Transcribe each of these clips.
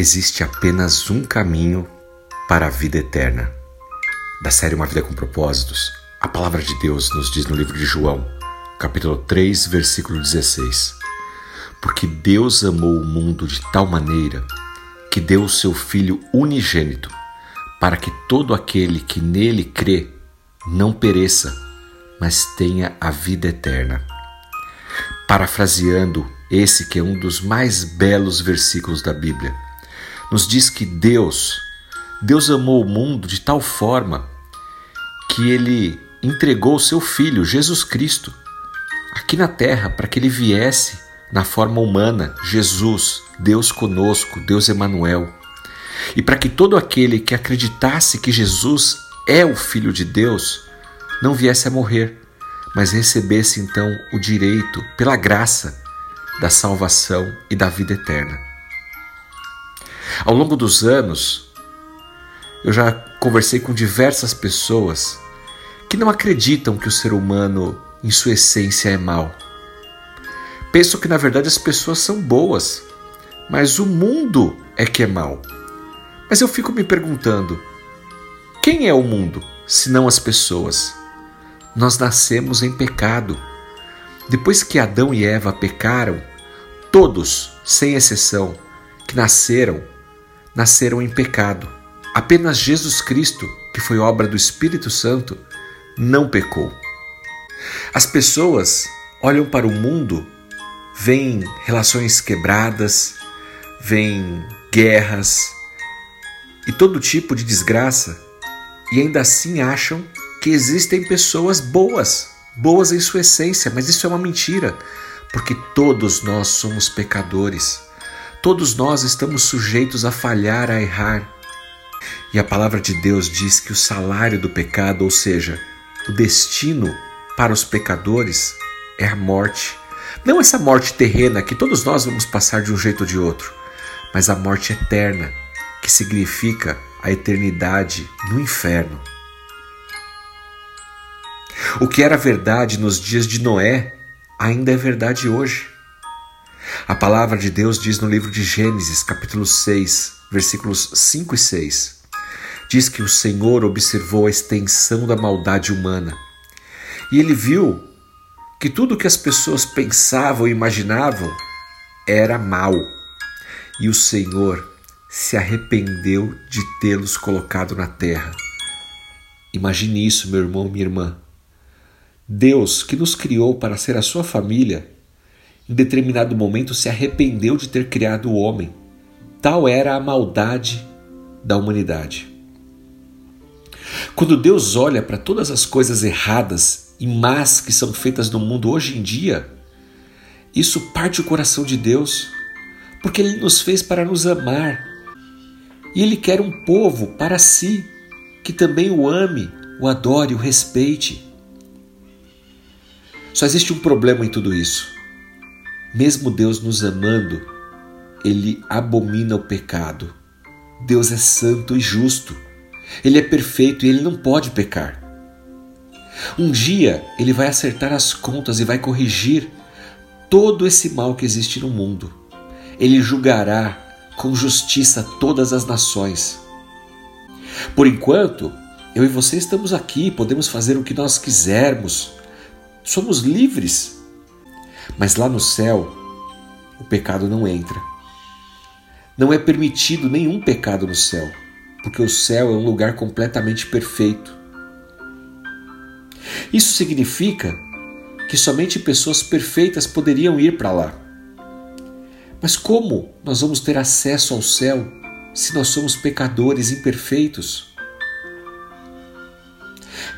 Existe apenas um caminho para a vida eterna. Da série Uma Vida com Propósitos, a palavra de Deus nos diz no livro de João, capítulo 3, versículo 16: Porque Deus amou o mundo de tal maneira que deu o seu Filho unigênito, para que todo aquele que nele crê não pereça, mas tenha a vida eterna. Parafraseando esse que é um dos mais belos versículos da Bíblia, nos diz que Deus, Deus amou o mundo de tal forma que ele entregou o seu filho, Jesus Cristo, aqui na terra para que ele viesse na forma humana, Jesus, Deus conosco, Deus Emanuel. E para que todo aquele que acreditasse que Jesus é o filho de Deus não viesse a morrer, mas recebesse então o direito pela graça da salvação e da vida eterna. Ao longo dos anos, eu já conversei com diversas pessoas que não acreditam que o ser humano, em sua essência, é mau. Pensam que na verdade as pessoas são boas, mas o mundo é que é mau. Mas eu fico me perguntando: quem é o mundo, se não as pessoas? Nós nascemos em pecado. Depois que Adão e Eva pecaram, todos, sem exceção, que nasceram nasceram em pecado. Apenas Jesus Cristo, que foi obra do Espírito Santo, não pecou. As pessoas olham para o mundo, veem relações quebradas, veem guerras e todo tipo de desgraça e ainda assim acham que existem pessoas boas, boas em sua essência, mas isso é uma mentira, porque todos nós somos pecadores. Todos nós estamos sujeitos a falhar, a errar. E a palavra de Deus diz que o salário do pecado, ou seja, o destino para os pecadores, é a morte. Não essa morte terrena que todos nós vamos passar de um jeito ou de outro, mas a morte eterna, que significa a eternidade no inferno. O que era verdade nos dias de Noé ainda é verdade hoje. A palavra de Deus diz no livro de Gênesis, capítulo 6, versículos 5 e 6. Diz que o Senhor observou a extensão da maldade humana e ele viu que tudo que as pessoas pensavam e imaginavam era mal. E o Senhor se arrependeu de tê-los colocado na terra. Imagine isso, meu irmão, minha irmã. Deus, que nos criou para ser a sua família, em determinado momento se arrependeu de ter criado o homem. Tal era a maldade da humanidade. Quando Deus olha para todas as coisas erradas e más que são feitas no mundo hoje em dia, isso parte o coração de Deus, porque Ele nos fez para nos amar. E Ele quer um povo para si, que também o ame, o adore, o respeite. Só existe um problema em tudo isso. Mesmo Deus nos amando, ele abomina o pecado. Deus é santo e justo. Ele é perfeito e ele não pode pecar. Um dia ele vai acertar as contas e vai corrigir todo esse mal que existe no mundo. Ele julgará com justiça todas as nações. Por enquanto, eu e você estamos aqui, podemos fazer o que nós quisermos, somos livres mas lá no céu, o pecado não entra. Não é permitido nenhum pecado no céu, porque o céu é um lugar completamente perfeito. Isso significa que somente pessoas perfeitas poderiam ir para lá. Mas como nós vamos ter acesso ao céu se nós somos pecadores imperfeitos?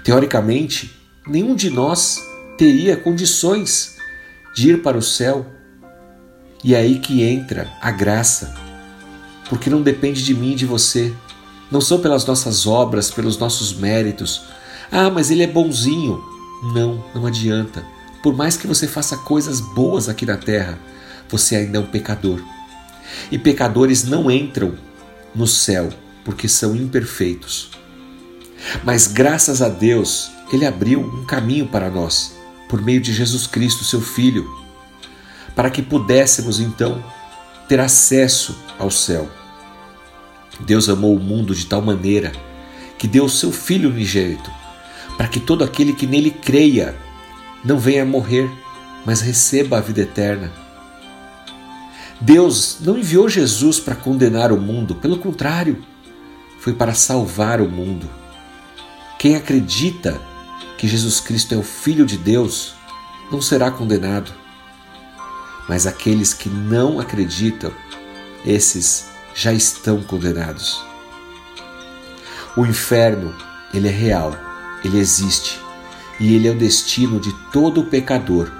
Teoricamente, nenhum de nós teria condições de ir para o céu. E é aí que entra a graça, porque não depende de mim e de você, não são pelas nossas obras, pelos nossos méritos. Ah, mas ele é bonzinho. Não, não adianta. Por mais que você faça coisas boas aqui na terra, você ainda é um pecador. E pecadores não entram no céu porque são imperfeitos. Mas graças a Deus, Ele abriu um caminho para nós por meio de Jesus Cristo, seu Filho, para que pudéssemos então ter acesso ao céu. Deus amou o mundo de tal maneira que deu o seu Filho unigênito, para que todo aquele que nele creia não venha morrer, mas receba a vida eterna. Deus não enviou Jesus para condenar o mundo, pelo contrário, foi para salvar o mundo. Quem acredita que Jesus Cristo é o Filho de Deus não será condenado. Mas aqueles que não acreditam, esses já estão condenados. O inferno, ele é real, ele existe e ele é o destino de todo pecador.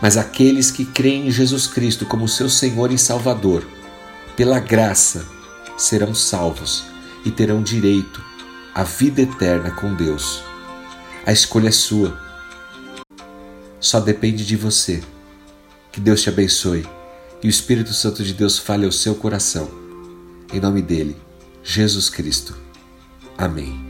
Mas aqueles que creem em Jesus Cristo como seu Senhor e Salvador, pela graça, serão salvos e terão direito à vida eterna com Deus. A escolha é sua. Só depende de você. Que Deus te abençoe e o Espírito Santo de Deus fale ao seu coração. Em nome dele, Jesus Cristo. Amém.